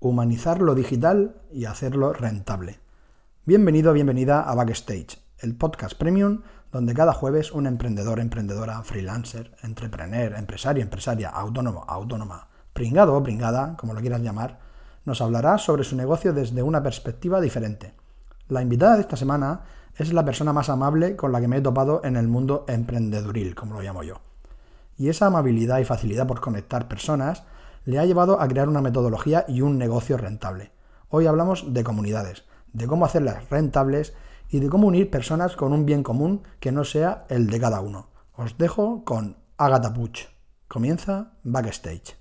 humanizar lo digital y hacerlo rentable. Bienvenido, bienvenida a Backstage, el podcast premium donde cada jueves un emprendedor, emprendedora, freelancer, entrepreneur, empresario, empresaria, autónomo, autónoma, pringado o pringada, como lo quieras llamar, nos hablará sobre su negocio desde una perspectiva diferente. La invitada de esta semana es la persona más amable con la que me he topado en el mundo emprendeduril, como lo llamo yo. Y esa amabilidad y facilidad por conectar personas le ha llevado a crear una metodología y un negocio rentable. Hoy hablamos de comunidades, de cómo hacerlas rentables y de cómo unir personas con un bien común que no sea el de cada uno. Os dejo con Agatha Puch. Comienza Backstage.